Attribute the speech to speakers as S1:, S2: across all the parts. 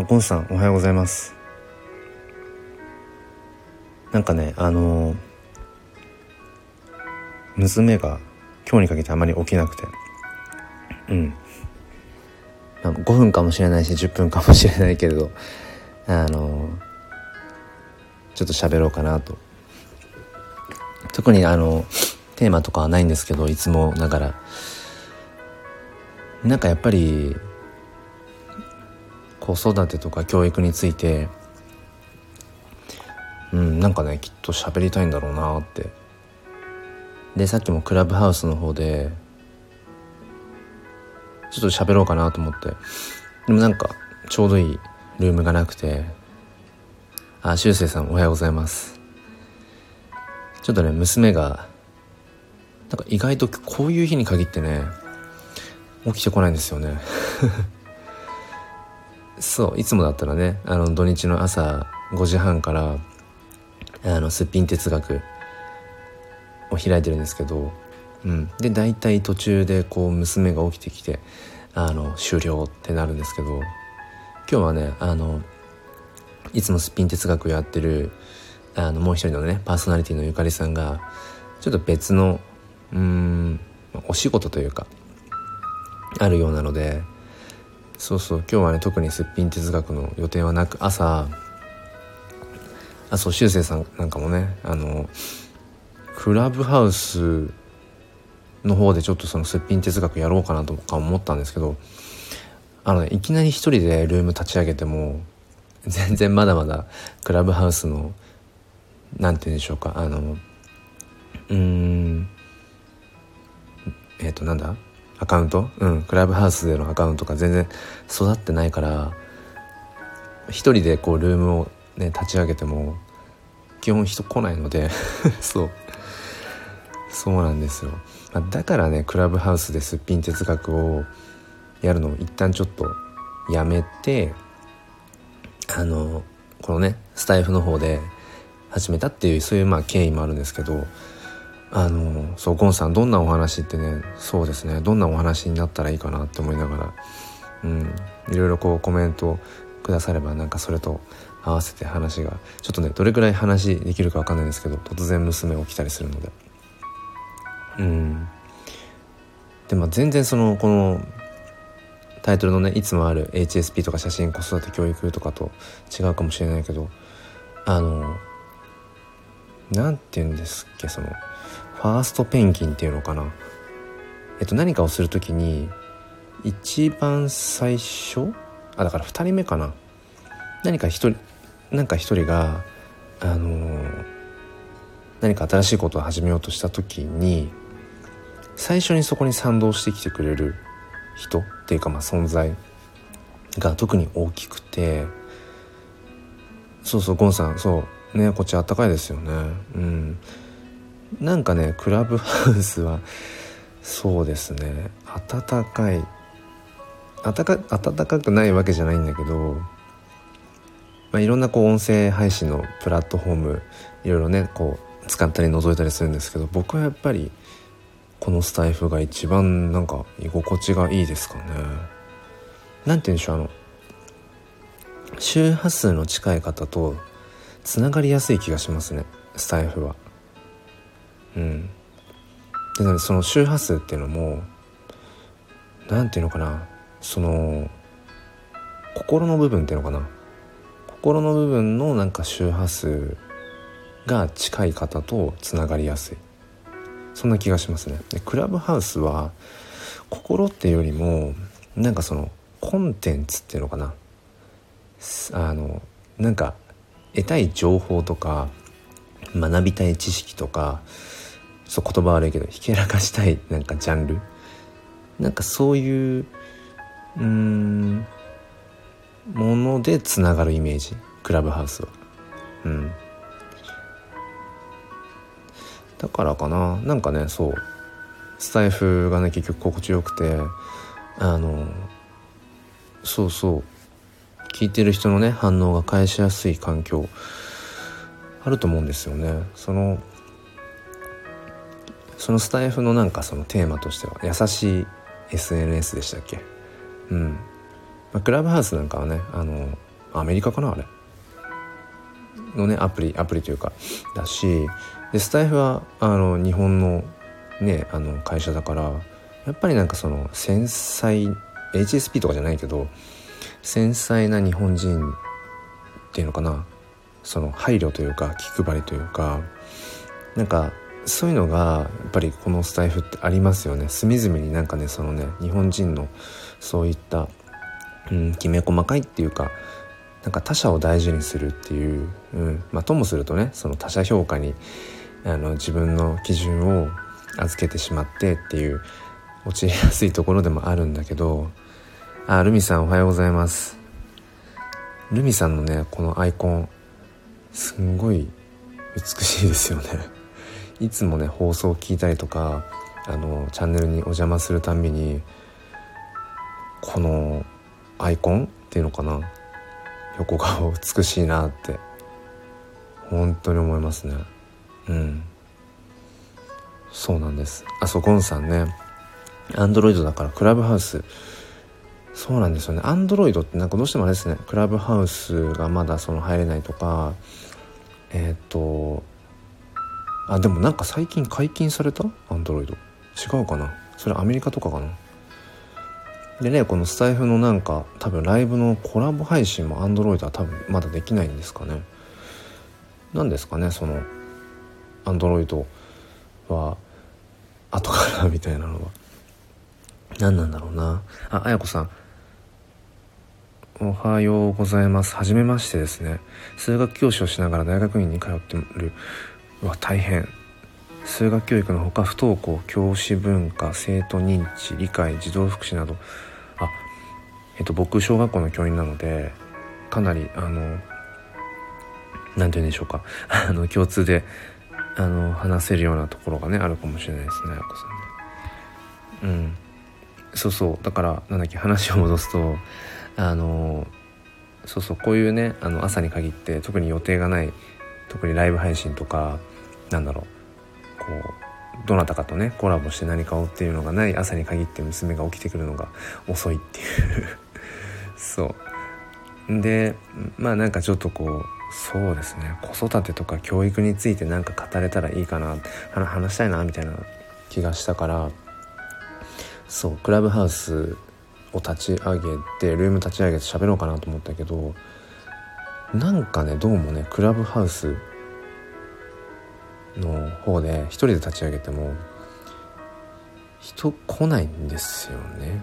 S1: あゴンさんおはようございます。なんかねあのー、娘が今日にかけてあまり起きなくて。うん。なんか5分かもしれないし10分かもしれないけれどあのー、ちょっと喋ろうかなと。特にあのテーマとかはないんですけどいつもながら。なんかやっぱり子育てとか教育についてうんなんかねきっと喋りたいんだろうなって。でさっきもクラブハウスの方でちょっと喋ろうかなと思って。でもなんかちょうどいいルームがなくてあしゅうせいさんおはようございます。ちょっとね娘がなんか意外とこういう日に限ってね起きてこないんですよね。そういつもだったらねあの土日の朝5時半からあのすっぴん哲学を開いてるんですけど、うん、で大体途中でこう娘が起きてきてあの終了ってなるんですけど今日はねあのいつもすっぴん哲学やってるあのもう一人のねパーソナリティのゆかりさんがちょっと別のうんお仕事というかあるようなのでそうそう。今日はね特にすっぴん哲学の予定はなく朝あそうしゅうせいさんなんかもねあのクラブハウスの方でちょっとそのすっぴん哲学やろうかなとか思ったんですけどあのねいきなり一人でルーム立ち上げても全然まだまだクラブハウスのなんて言うんでしょうかあのうんえっ、ー、となんだ？アカウント？うん。クラブハウスでのアカウントが全然育ってないから一人でこうルームをね立ち上げても基本人来ないので そう。そうなんですよ、まあ、だからねクラブハウスですっぴん哲学をやるのを一旦ちょっとやめてあのこのねスタイフの方で始めたっていうそういうまあ経緯もあるんですけどあのそうゴンさんどんなお話ってねそうですね。どんなお話になったらいいかなって思いながらうん。いろいろこうコメントくださればなんかそれと合わせて話がちょっとねどれくらい話できるか分かんないんですけど突然娘起きたりするので。うん。でも全然そのこのタイトルのねいつもある HSP とか写真子育て教育とかと違うかもしれないけどあの何て言うんですっけそのファーストペンギンっていうのかな。えっと何かをする時に一番最初あだから2人目かな。何か一人なんか一人があのー、何か新しいことを始めようとした時に最初にそこに賛同してきてくれる人っていうかまあ存在が特に大きくてそうそうゴンさんそうねこっちあったかいですよね。うん。なんかねクラブハウスはそうですね暖かい暖か暖かくないわけじゃないんだけど、まあ、いろんなこう音声配信のプラットフォームいろいろねこう使ったり覗いたりするんですけど僕はやっぱりこのスタイフが一番なんか居心地がいいですかね。なんて言うんでしょうあの周波数の近い方とつながりやすい気がしますねスタイフは。うん。でその周波数っていうのも何ていうのかな。その心の部分っていうのかな。心の部分のなんか周波数が近い方とつながりやすい。そんな気がしますね。でクラブハウスは心っていうよりもなんかそのコンテンツっていうのかな。あのなんか得たい情報とか学びたい知識とかそう言葉悪いけどひけらかしたいなんかジャンル？なんかそういううんものでつながるイメージ？クラブハウスはうん。だからかな。なんかねそう。スタイフがね結局心地よくてあのそうそう。聞いてる人のね反応が返しやすい環境あると思うんですよね。そのそのスタイフのなんかそのテーマとしては優しい SNS でしたっけ？うん、まあ、クラブハウスなんかはねあのアメリカかなあれ。のねアプリアプリというかだしでスタイフはあの日本のねあの会社だからやっぱりなんかその繊細 HSP とかじゃないけど繊細な日本人っていうのかな？その配慮というか気配りというかなんかそういうのがやっぱりこのスタイフってありますよね。隅々になんかねそのね日本人のそういった、うん、きめ細かいっていうかなんか他者を大事にするっていう、うんまあ、ともするとねその他者評価にあの自分の基準を預けてしまってっていう陥りやすいところでもあるんだけどあルミさんおはようございます。ルミさんのねこのアイコンすんごい美しいですよね。いつもね放送を聞いたりとかあのチャンネルにお邪魔するたんびにこのアイコンっていうのかな横顔美しいなって本当に思いますね。うん。そうなんです。あそこんさんね。アンドロイドだからクラブハウス。そうなんですよね。アンドロイドってなんかどうしてもあれですね。クラブハウスがまだその入れないとかえっ、ー、とあでもなんか最近解禁された？アンドロイド。違うかな？それアメリカとかかな？でねこのスタイフのなんか多分ライブのコラボ配信もアンドロイドは多分まだできないんですかね？何ですかね？そのアンドロイドは後からみたいなのは。何なんだろうな？ああやこさん。おはようございます。はじめましてですね。数学教師をしながら大学院に通ってるは大変。数学教育のほか不登校教師文化生徒認知理解児童福祉など。あえっと僕小学校の教員なのでかなりあの何て言うんでしょうか。あの共通であの話せるようなところがねあるかもしれないですねあやこさんね。うん。そうそう。だからなんだっけ話を戻すとあのそうそうこういうねあの朝に限って特に予定がない特にライブ配信とかなんだろう。こうどなたかとねコラボして何かをっていうのがない朝に限って娘が起きてくるのが遅いっていう。そう。でまあなんかちょっとこうそうですね。子育てとか教育について何か語れたらいいかな。話したいなみたいな気がしたから。そうクラブハウスを立ち上げてルーム立ち上げて喋ろうかなと思ったけどなんかねどうもねクラブハウスの方で一人で立ち上げても人来ないんですよね。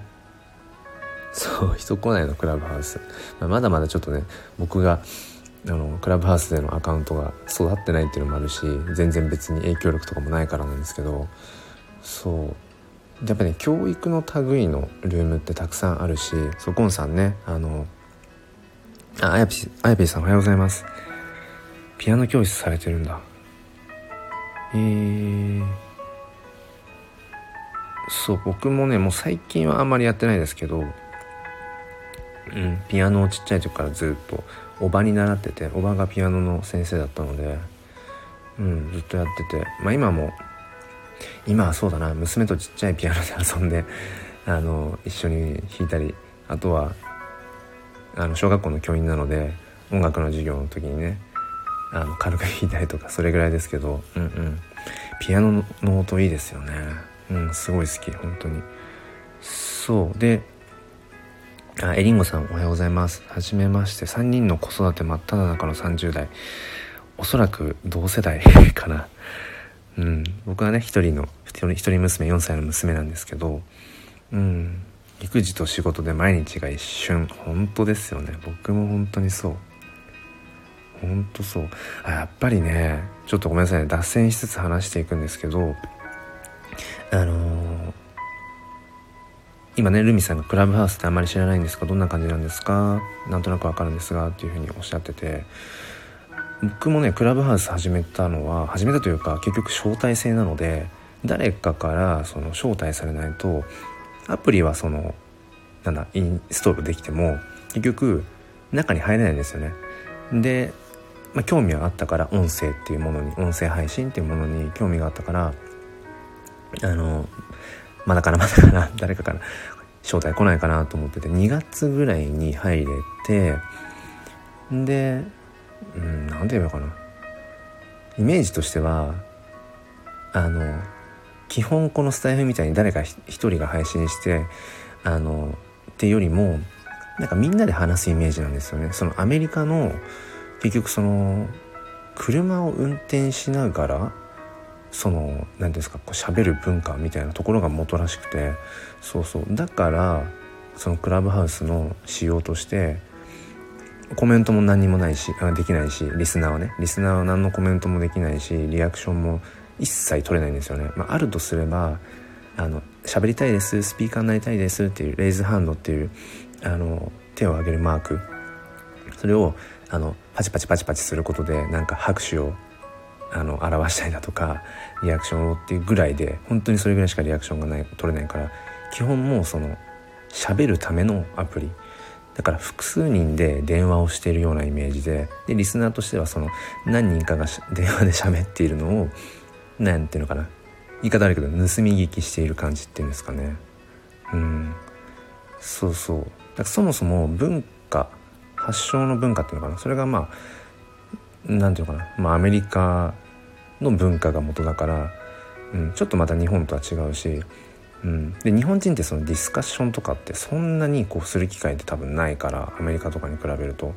S1: そう人来ないのクラブハウス、まあ、まだまだちょっとね僕があのクラブハウスでのアカウントが育ってないっていうのもあるし全然別に影響力とかもないからなんですけどそう。やっぱね教育の類のルームってたくさんあるしそうゴンさんねあのああやぴあやぴさんおはようございます。ピアノ教室されてるんだ。えー、そう僕もねもう最近はあんまりやってないですけどうんピアノをちっちゃい時からずっとおばに習ってておばがピアノの先生だったのでうんずっとやっててまあ今も今はそうだな娘とちっちゃいピアノで遊んで あの一緒に弾いたりあとはあの小学校の教員なので音楽の授業の時にねあの軽く弾いたりとかそれぐらいですけどうんうん。ピアノの音いいですよね。うんすごい好き本当に。そう。であエリンゴさんおはようございます。はじめまして。3人の子育て真っ只中の30代。おそらく同世代 かな。うん、僕はね一人の一人一人娘4歳の娘なんですけど、うん、育児と仕事で毎日が一瞬本当ですよね。僕も本当にそう。本当そう。あやっぱりねちょっとごめんなさいね。脱線しつつ話していくんですけどあのー、今ねルミさんがクラブハウスってあんまり知らないんですか？どんな感じなんですか？なんとなくわかるんですがっていうふうにおっしゃってて。僕もねクラブハウス始めたのは始めたというか結局招待制なので誰かからその招待されないとアプリはそのなんだインストールできても結局中に入れないんですよね。で、まあ、興味はあったから音声っていうものに音声配信っていうものに興味があったからあのまだかなまだかな誰かから招待来ないかなと思ってて2月ぐらいに入れてでうん何て言うのかな。イメージとしてはあの基本このスタイフみたいに誰か一人が配信してあのっていうよりもなんかみんなで話すイメージなんですよね。そのアメリカの結局その車を運転しながらその何ですかこう喋る文化みたいなところが元らしくてそうそう。だからそのクラブハウスの仕様としてコメントも何にもないしできないしリスナーはね。リスナーは何のコメントもできないしリアクションも一切取れないんですよね、まあ、あるとすればあの喋りたいですスピーカーになりたいですっていうレイズハンドっていうあの手を挙げるマーク。それをあのパチパチパチパチすることでなんか拍手をあの表したりだとかリアクションをっていうぐらいで本当にそれぐらいしかリアクションがない取れないから基本もうその喋るためのアプリ。だから複数人で電話をしているようなイメージででリスナーとしてはその何人かが電話で喋っているのを何ていうのかな言い方悪いけど盗み聞きしている感じっていうんですかね。うん。そうそう。だからそもそも文発祥の文化っていうのかな。それがまあ何て言うのかな、まあ、アメリカの文化が元だから、うん、ちょっとまた日本とは違うし、うん、で日本人ってそのディスカッションとかってそんなにこうする機会って多分ないからアメリカとかに比べると、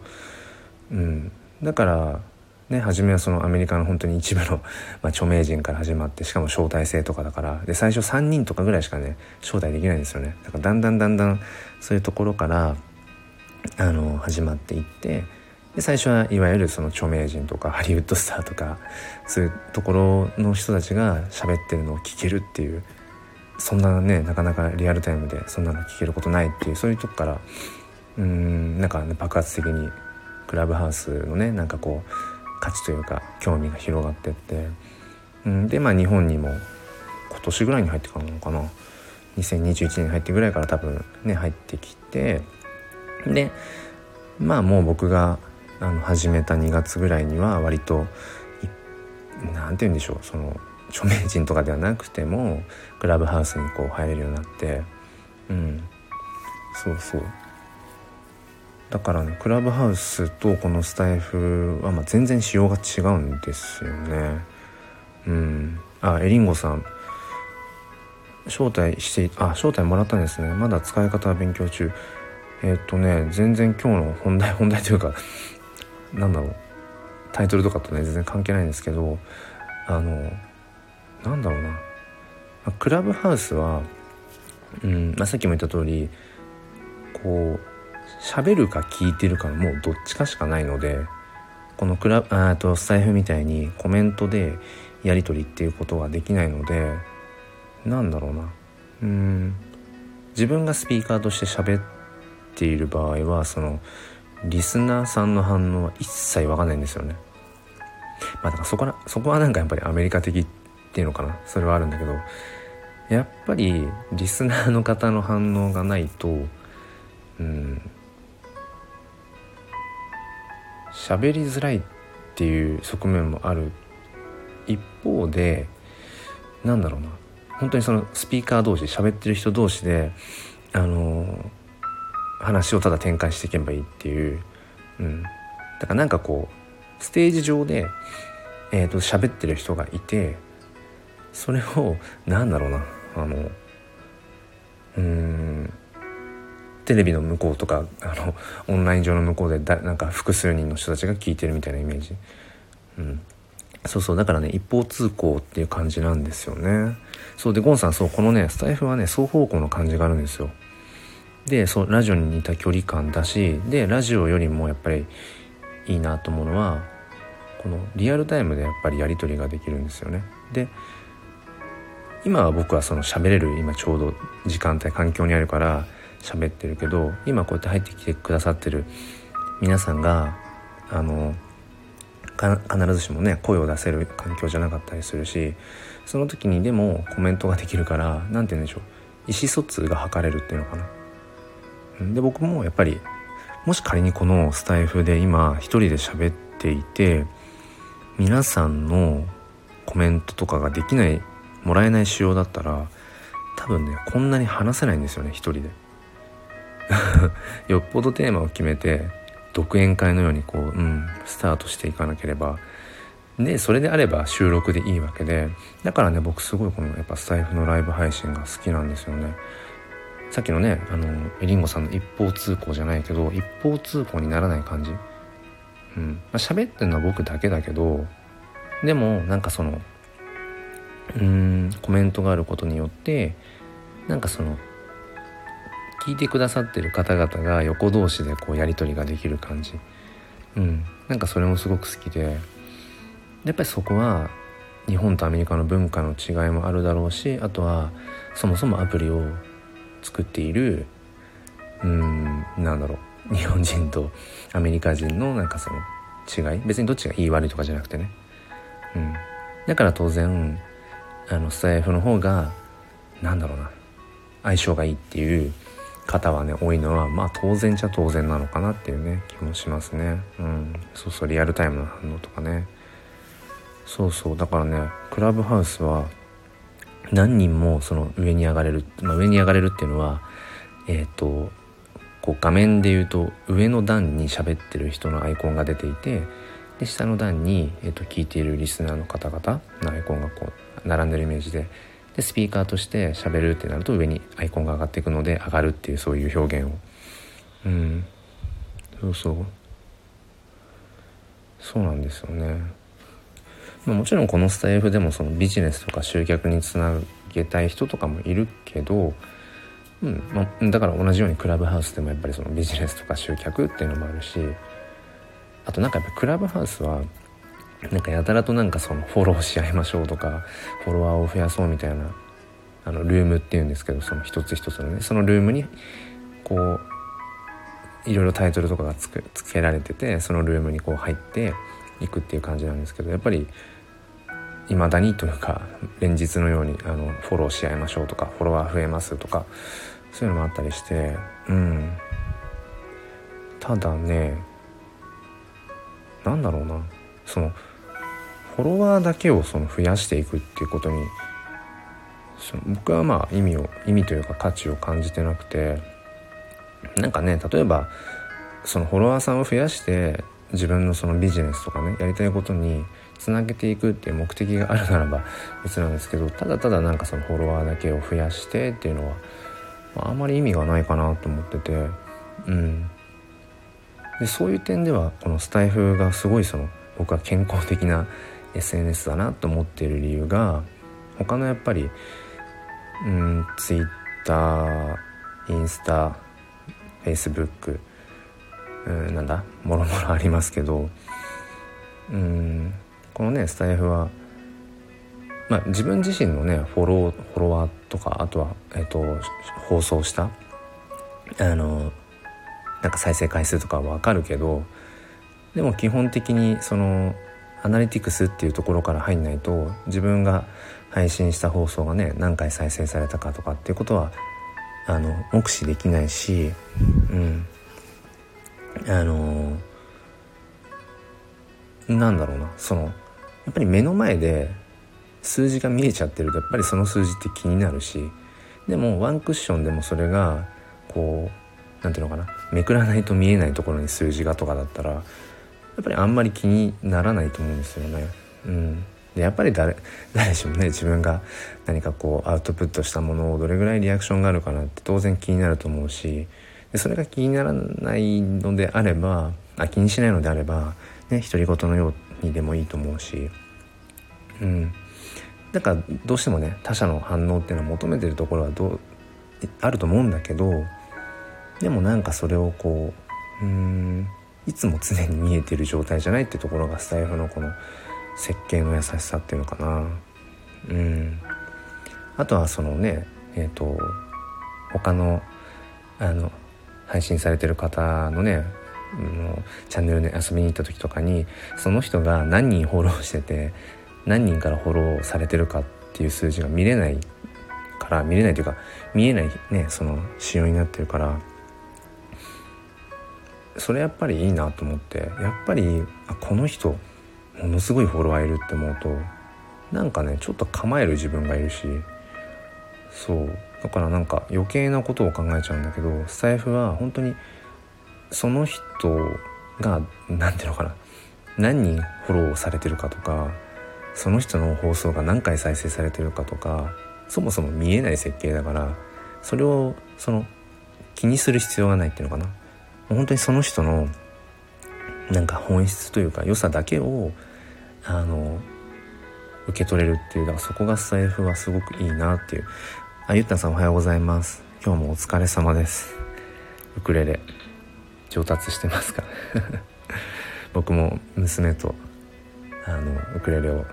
S1: うん、だからね初めはそのアメリカの本当に一部の、まあ、著名人から始まってしかも招待制とかだからで最初3人とかぐらいしかね招待できないんですよね。だからだんだんだんだんそういうところからあの始まっていってで最初はいわゆるその著名人とかハリウッドスターとかそういうところの人たちが喋ってるのを聞けるっていうそんなねなかなかリアルタイムでそんなの聞けることないっていうそういうとこからうんなんか、ね、爆発的にクラブハウスのねなんかこう価値というか興味が広がってって、うん、でまあ日本にも今年ぐらいに入ってからなのかな？2021年に入ってぐらいから多分ね入ってきてでまあもう僕があの始めた2月ぐらいには割と何て言うんでしょうその著名人とかではなくてもクラブハウスにこう入れるようになってうん。そうそう。だからねクラブハウスとこのスタイフはま全然仕様が違うんですよね。うん。あエリンゴさん。招待してあ招待もらったんですね。まだ使い方は勉強中。え、っとね全然今日の本題本題というかなんだろうタイトルとかとね全然関係ないんですけどあのなんだろうな。クラブハウスは、うんまあ、さっきも言った通りこう喋るか聞いてるかもうどっちかしかないのでこのクラあとスタイフみたいにコメントでやり取りっていうことはできないのでなんだろうな。うん自分がスピーカーとして喋ってている場合はそのリスナーさんの反応は一切わかんないんですよね。まあだからそこらそこはなんかやっぱりアメリカ的っていうのかな。それはあるんだけどやっぱりリスナーの方の反応がないとうん喋りづらいっていう側面もある。一方でなんだろうな。本当にそのスピーカー同士喋ってる人同士であの話をただ展開していけばいいっていう、うん、だからなんかこうステージ上で、えーと、喋ってる人がいてそれをなんだろうなあのうんテレビの向こうとかあのオンライン上の向こうでだなんか複数人の人たちが聞いてるみたいなイメージ、うん、そうそうだからね一方通行っていう感じなんですよね。そうでゴンさんそうこのねスタイフはね双方向の感じがあるんですよ。でそうラジオに似た距離感だしでラジオよりもやっぱりいいなと思うのはこのリアルタイムでやっぱりやり取りができるんですよねで今は僕はその喋れる今ちょうど時間帯環境にあるから喋ってるけど今こうやって入ってきてくださってる皆さんがあの必ずしもね声を出せる環境じゃなかったりするしその時にでもコメントができるから何て言うんでしょう意思疎通が図れるっていうのかな。で僕もやっぱりもし仮にこのスタイフで今一人で喋っていて皆さんのコメントとかができないもらえない仕様だったら多分ねこんなに話せないんですよね一人で。よっぽどテーマを決めて独演会のようにこう、うん、スタートしていかなければ。でそれであれば収録でいいわけで。だからね僕すごいこのやっぱスタイフのライブ配信が好きなんですよね。さっきのねあのエリンゴさんの一方通行じゃないけど一方通行にならない感じ。うん。まあ、喋ってるのは僕だけだけどでもなんかそのうーんコメントがあることによってなんかその聞いてくださってる方々が横同士でこうやり取りができる感じ。うん。なんかそれもすごく好きで。やっぱりそこは日本とアメリカの文化の違いもあるだろうしあとはそもそもアプリを作っているうんなんだろう。日本人とアメリカ人のなんかその違い。別にどっちがいい悪いとかじゃなくてね。うん。だから当然あのスタイフの方がなんだろうな。相性がいいっていう方はね多いのはまあ当然じゃ当然なのかなっていうね気もしますね。うん。そうそうリアルタイムの反応とかね。そうそう。だからねクラブハウスは何人もその上に上がれる、まあ、上に上がれるっていうのはえっ、ー、とこう画面で言うと上の段に喋ってる人のアイコンが出ていてで下の段に、えー、と聞いているリスナーの方々のアイコンがこう並んでるイメージででスピーカーとして喋るってなると上にアイコンが上がっていくので上がるっていうそういう表現を。うん。そうそう。そうなんですよね、もちろんこのスタイフでもそのビジネスとか集客につなげたい人とかもいるけど、うんまあ、だから同じようにクラブハウスでもやっぱりそのビジネスとか集客っていうのもあるしあとなんかやっぱクラブハウスはなんかやたらとなんかそのフォローし合いましょうとかフォロワーを増やそうみたいなあのルームっていうんですけどその一つ一つのねそのルームにこういろいろタイトルとかがつけつけられててそのルームにこう入っていくっていう感じなんですけどやっぱり未だにというか連日のようにあのフォローし合いましょうとかフォロワー増えますとかそういうのもあったりしてうん。ただねなんだろうな。そのフォロワーだけをその増やしていくっていうことにその僕はまあ意味を意味というか価値を感じてなくてなんかね例えばそのフォロワーさんを増やして自分のそのビジネスとかねやりたいことにつなげていくっていう目的があるならば別なんですけどただただなんかそのフォロワーだけを増やしてっていうのは、まあ、あんまり意味がないかなと思っててうん。でそういう点ではこのスタイフがすごいその僕は健康的な SNS だなと思っている理由が他のやっぱりうんツイッターインスタフェイスブックうんなんだ？もろもろありますけど。うんこのねスタイフは、まあ、自分自身のねフォローフォロワーとかあとは、えーと、放送したあのなんか再生回数とかは分かるけどでも基本的にそのアナリティクスっていうところから入んないと自分が配信した放送がね何回再生されたかとかっていうことはあの目視できないし、うん、あのなんだろうなそのやっぱり目の前で数字が見えちゃってるとやっぱりその数字って気になるしでもワンクッションでもそれがこう何ていうのかなめくらないと見えないところに数字がとかだったらやっぱりあんまり気にならないと思うんですよね。うん、でやっぱり誰誰しもね自分が何かこうアウトプットしたものをどれぐらいリアクションがあるかなって当然気になると思うしでそれが気にならないのであればあ気にしないのであればね独り言のようにでもいいと思うし。うん。だからどうしてもね他者の反応っていうのを求めてるところはどあると思うんだけどでもなんかそれをこううんいつも常に見えてる状態じゃないってところがスタイフのこの設計の優しさっていうのかな。うん。あとはそのねえっ、ー、と他のあの配信されてる方のねのチャンネルで遊びに行った時とかにその人が何人フォローしてて何人からフォローされてるかっていう数字が見れないから見れないというか見えないねその仕様になってるからそれやっぱりいいなと思ってやっぱりあこの人ものすごいフォロワーいるって思うとなんかねちょっと構える自分がいるしそう。だからなんか余計なことを考えちゃうんだけどスタイフは本当にその人が何ていうのかな何人フォローされてるかとかその人の放送が何回再生されてるかとかそもそも見えない設計だからそれをその気にする必要がないっていうのかな。本当にその人のなんか本質というか良さだけをあの受け取れるっていうだからそこがスタイフはすごくいいなっていう。あゆったさんおはようございます。今日もお疲れ様です。ウクレレ上達してますか？僕も娘とあのウクレレを弾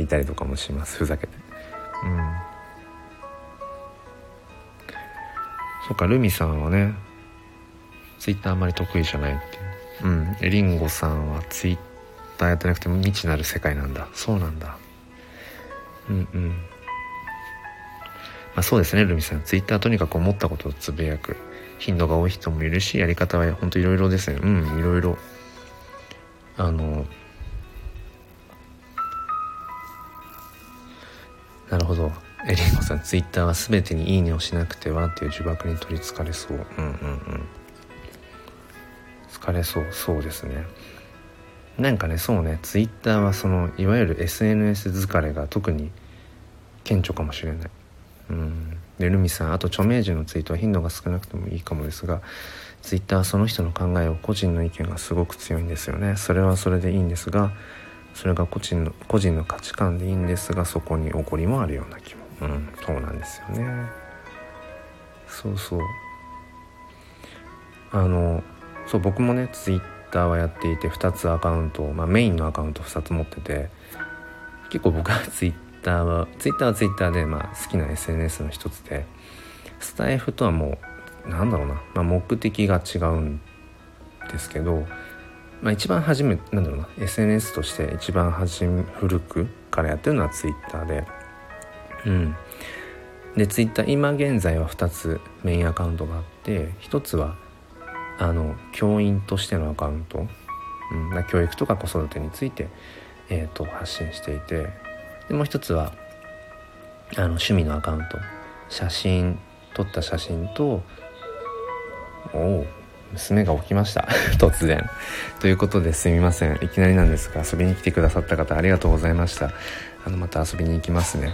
S1: いたりとかもします。ふざけて。うん。そっかルミさんはねツイッターあんまり得意じゃないってう。ん。えりんごさんはツイッターやってなくても未知なる世界なんだ。そうなんだ。うんうん。まあそうですねルミさん。ツイッターとにかく思ったことをつぶやく。頻度が多い人もいるしやり方は本当いろいろですね。うんいろいろ。あのなるほど。エリンゴさんツイッターは全てに「いいね」をしなくてはっていう呪縛に取りつかれそう。うんうんうん。疲れそう。そうですね。なんかねそうね。ツイッターはそのいわゆる SNS 疲れが特に顕著かもしれない。うん。でルミさんあと著名人のツイートは頻度が少なくてもいいかもですがツイッターはその人の考えを個人の意見がすごく強いんですよね。それはそれでいいんですがそれが個人の個人の価値観でいいんですがそこに怒りもあるような気も。うんそうなんですよね。そうそう。あのそう僕もねツイッターはやっていて2つアカウント、まあ、メインのアカウント2つ持ってて結構僕はツイッターはツイッターはツイッターで、まあ、好きな SNS の一つでスタイフとはもうなんだろうな、まあ、目的が違うんですけど、まあ、一番初めなんだろうな。SNS として一番初め古くからやってるのはツイッターで。うん。でツイッター今現在は2つメインアカウントがあって1つはあの教員としてのアカウント、うん、教育とか子育てについて、えーと、発信していて。でもう一つはあの趣味のアカウント。写真撮った写真とおお娘が起きました。突然。ということですみません。いきなりなんですが遊びに来てくださった方ありがとうございました。あのまた遊びに行きますね。